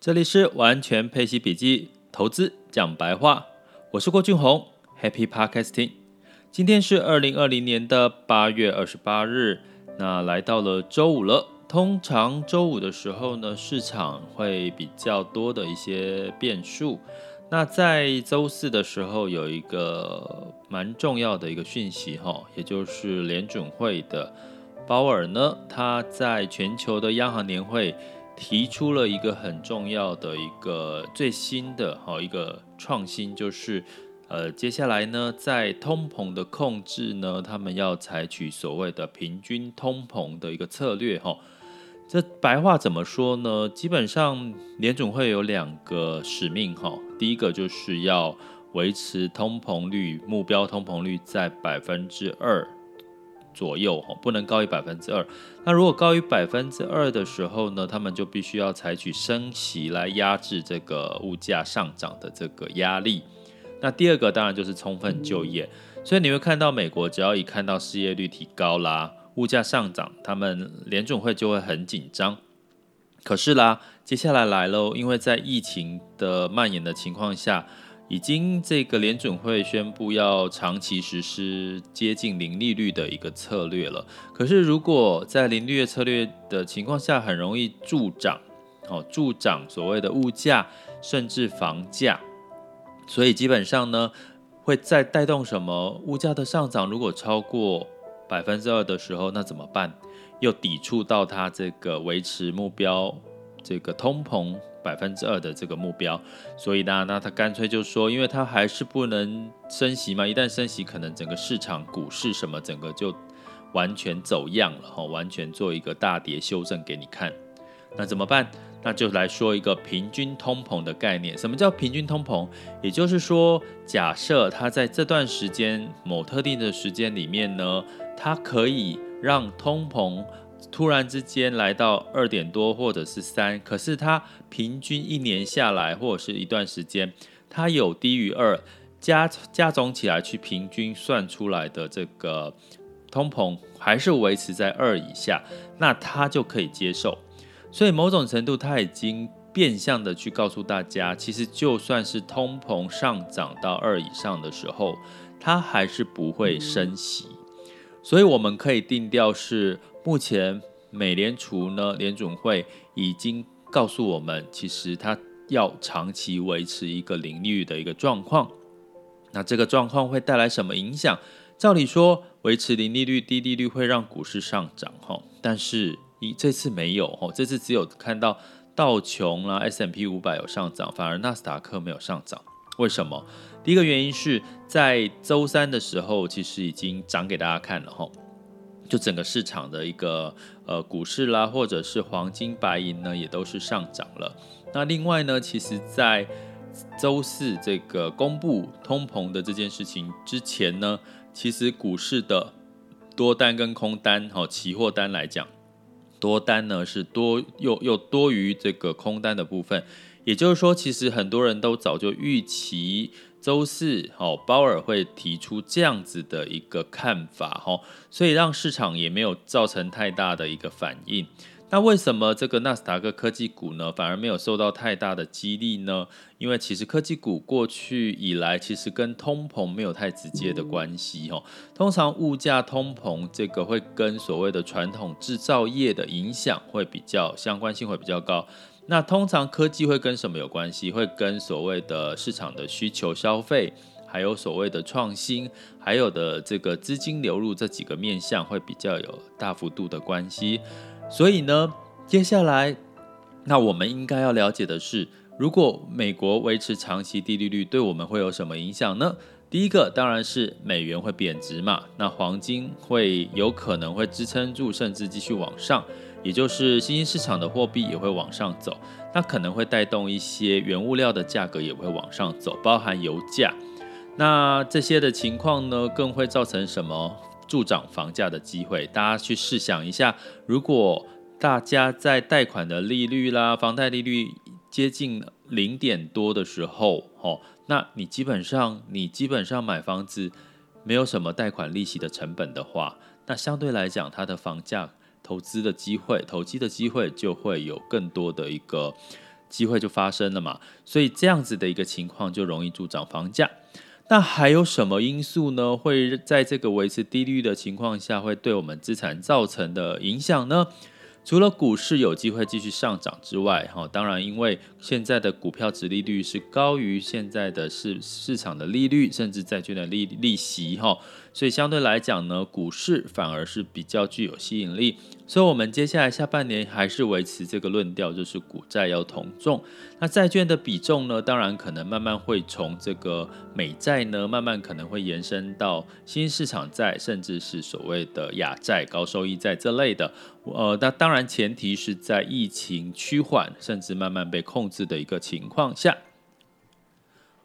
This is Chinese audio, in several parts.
这里是完全配息笔记，投资讲白话，我是郭俊宏，Happy Podcasting。今天是二零二零年的八月二十八日，那来到了周五了。通常周五的时候呢，市场会比较多的一些变数。那在周四的时候，有一个蛮重要的一个讯息哈，也就是联准会的鲍尔呢，他在全球的央行年会。提出了一个很重要的一个最新的哈一个创新，就是呃接下来呢，在通膨的控制呢，他们要采取所谓的平均通膨的一个策略哈。这白话怎么说呢？基本上联总会有两个使命哈，第一个就是要维持通膨率目标通膨率在百分之二。左右哈，不能高于百分之二。那如果高于百分之二的时候呢，他们就必须要采取升息来压制这个物价上涨的这个压力。那第二个当然就是充分就业。所以你会看到美国只要一看到失业率提高啦，物价上涨，他们联准会就会很紧张。可是啦，接下来来喽，因为在疫情的蔓延的情况下。已经这个联准会宣布要长期实施接近零利率的一个策略了。可是如果在零利率策略的情况下，很容易助长，哦，助长所谓的物价，甚至房价。所以基本上呢，会再带动什么物价的上涨？如果超过百分之二的时候，那怎么办？又抵触到它这个维持目标，这个通膨。百分之二的这个目标，所以呢，那他干脆就说，因为他还是不能升息嘛，一旦升息，可能整个市场、股市什么，整个就完全走样了哈，完全做一个大跌修正给你看。那怎么办？那就来说一个平均通膨的概念。什么叫平均通膨？也就是说，假设它在这段时间某特定的时间里面呢，它可以让通膨。突然之间来到二点多或者是三，可是它平均一年下来或者是一段时间，它有低于二，加加总起来去平均算出来的这个通膨还是维持在二以下，那它就可以接受。所以某种程度，它已经变相的去告诉大家，其实就算是通膨上涨到二以上的时候，它还是不会升息。所以我们可以定调是。目前美联储呢，联准会已经告诉我们，其实它要长期维持一个零利率的一个状况。那这个状况会带来什么影响？照理说，维持零利率、低利率会让股市上涨，哈，但是一这次没有，哈，这次只有看到道琼啦、S M P 五百有上涨，反而纳斯达克没有上涨。为什么？第一个原因是在周三的时候，其实已经涨给大家看了，哈。就整个市场的一个呃股市啦，或者是黄金、白银呢，也都是上涨了。那另外呢，其实，在周四这个公布通膨的这件事情之前呢，其实股市的多单跟空单，哈，期货单来讲，多单呢是多又又多于这个空单的部分。也就是说，其实很多人都早就预期。周四，哦，鲍尔会提出这样子的一个看法，哈，所以让市场也没有造成太大的一个反应。那为什么这个纳斯达克科技股呢，反而没有受到太大的激励呢？因为其实科技股过去以来，其实跟通膨没有太直接的关系，哈。通常物价通膨这个会跟所谓的传统制造业的影响会比较相关性会比较高。那通常科技会跟什么有关系？会跟所谓的市场的需求、消费，还有所谓的创新，还有的这个资金流入这几个面向会比较有大幅度的关系。所以呢，接下来那我们应该要了解的是，如果美国维持长期低利率，对我们会有什么影响呢？第一个当然是美元会贬值嘛，那黄金会有可能会支撑住，甚至继续往上。也就是新兴市场的货币也会往上走，那可能会带动一些原物料的价格也会往上走，包含油价。那这些的情况呢，更会造成什么助长房价的机会？大家去试想一下，如果大家在贷款的利率啦，房贷利率接近零点多的时候，哦，那你基本上你基本上买房子没有什么贷款利息的成本的话，那相对来讲，它的房价。投资的机会，投机的机会就会有更多的一个机会就发生了嘛。所以这样子的一个情况就容易助长房价。那还有什么因素呢？会在这个维持低率的情况下，会对我们资产造成的影响呢？除了股市有机会继续上涨之外，哈，当然，因为现在的股票值利率是高于现在的市市场的利率，甚至债券的利利息，哈，所以相对来讲呢，股市反而是比较具有吸引力。所以，我们接下来下半年还是维持这个论调，就是股债要同重。那债券的比重呢，当然可能慢慢会从这个美债呢，慢慢可能会延伸到新市场债，甚至是所谓的亚债、高收益债这类的。呃，那当然前提是在疫情趋缓，甚至慢慢被控制的一个情况下。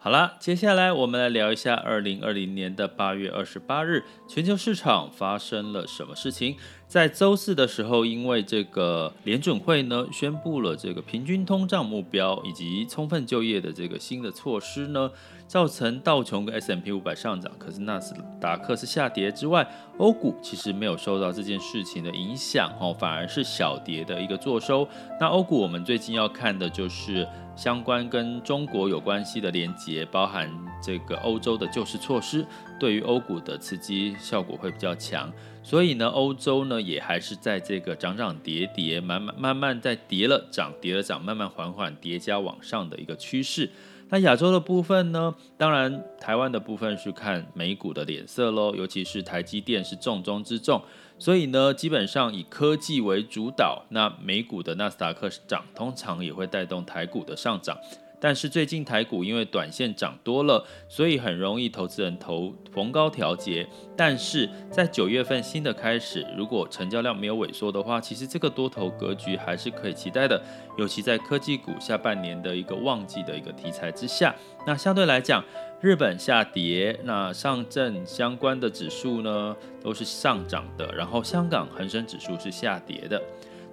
好了，接下来我们来聊一下二零二零年的八月二十八日，全球市场发生了什么事情？在周四的时候，因为这个联准会呢宣布了这个平均通胀目标以及充分就业的这个新的措施呢，造成道琼跟 S M P 五百上涨，可是纳斯达克是下跌之外，欧股其实没有受到这件事情的影响哦，反而是小跌的一个作收。那欧股我们最近要看的就是。相关跟中国有关系的连接，包含这个欧洲的救市措施，对于欧股的刺激效果会比较强。所以呢，欧洲呢也还是在这个涨涨跌跌，慢慢慢慢在跌了涨，跌了涨，慢慢缓缓叠加往上的一个趋势。那亚洲的部分呢，当然台湾的部分是看美股的脸色喽，尤其是台积电是重中之重。所以呢，基本上以科技为主导，那美股的纳斯达克涨，通常也会带动台股的上涨。但是最近台股因为短线涨多了，所以很容易投资人投逢高调节。但是在九月份新的开始，如果成交量没有萎缩的话，其实这个多头格局还是可以期待的。尤其在科技股下半年的一个旺季的一个题材之下，那相对来讲，日本下跌，那上证相关的指数呢都是上涨的，然后香港恒生指数是下跌的。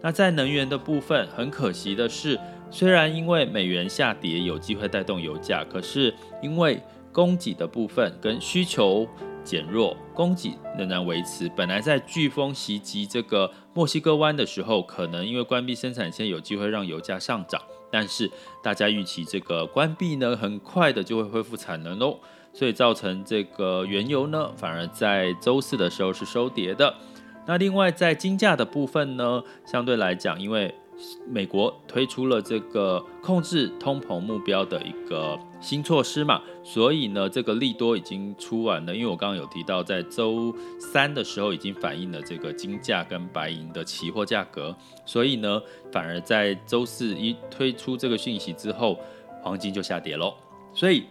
那在能源的部分，很可惜的是。虽然因为美元下跌有机会带动油价，可是因为供给的部分跟需求减弱，供给仍然维持。本来在飓风袭击这个墨西哥湾的时候，可能因为关闭生产线有机会让油价上涨，但是大家预期这个关闭呢，很快的就会恢复产能喽，所以造成这个原油呢，反而在周四的时候是收跌的。那另外在金价的部分呢，相对来讲，因为美国推出了这个控制通膨目标的一个新措施嘛，所以呢，这个利多已经出完了。因为我刚刚有提到，在周三的时候已经反映了这个金价跟白银的期货价格，所以呢，反而在周四一推出这个讯息之后，黄金就下跌喽。所以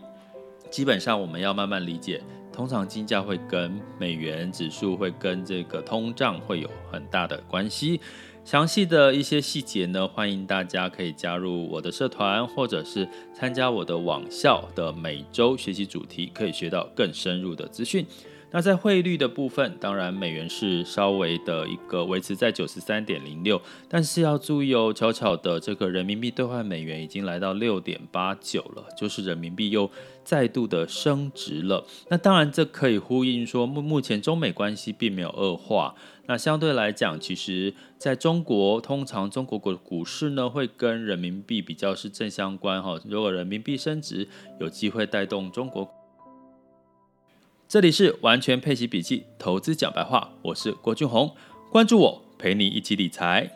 基本上我们要慢慢理解，通常金价会跟美元指数会跟这个通胀会有很大的关系。详细的一些细节呢，欢迎大家可以加入我的社团，或者是参加我的网校的每周学习主题，可以学到更深入的资讯。那在汇率的部分，当然美元是稍微的一个维持在九十三点零六，但是要注意哦，悄悄的这个人民币兑换美元已经来到六点八九了，就是人民币又再度的升值了。那当然这可以呼应说，目目前中美关系并没有恶化。那相对来讲，其实在中国，通常中国股股市呢会跟人民币比较是正相关哈。如果人民币升值，有机会带动中国。这里是完全配齐笔记，投资讲白话，我是郭俊宏，关注我，陪你一起理财。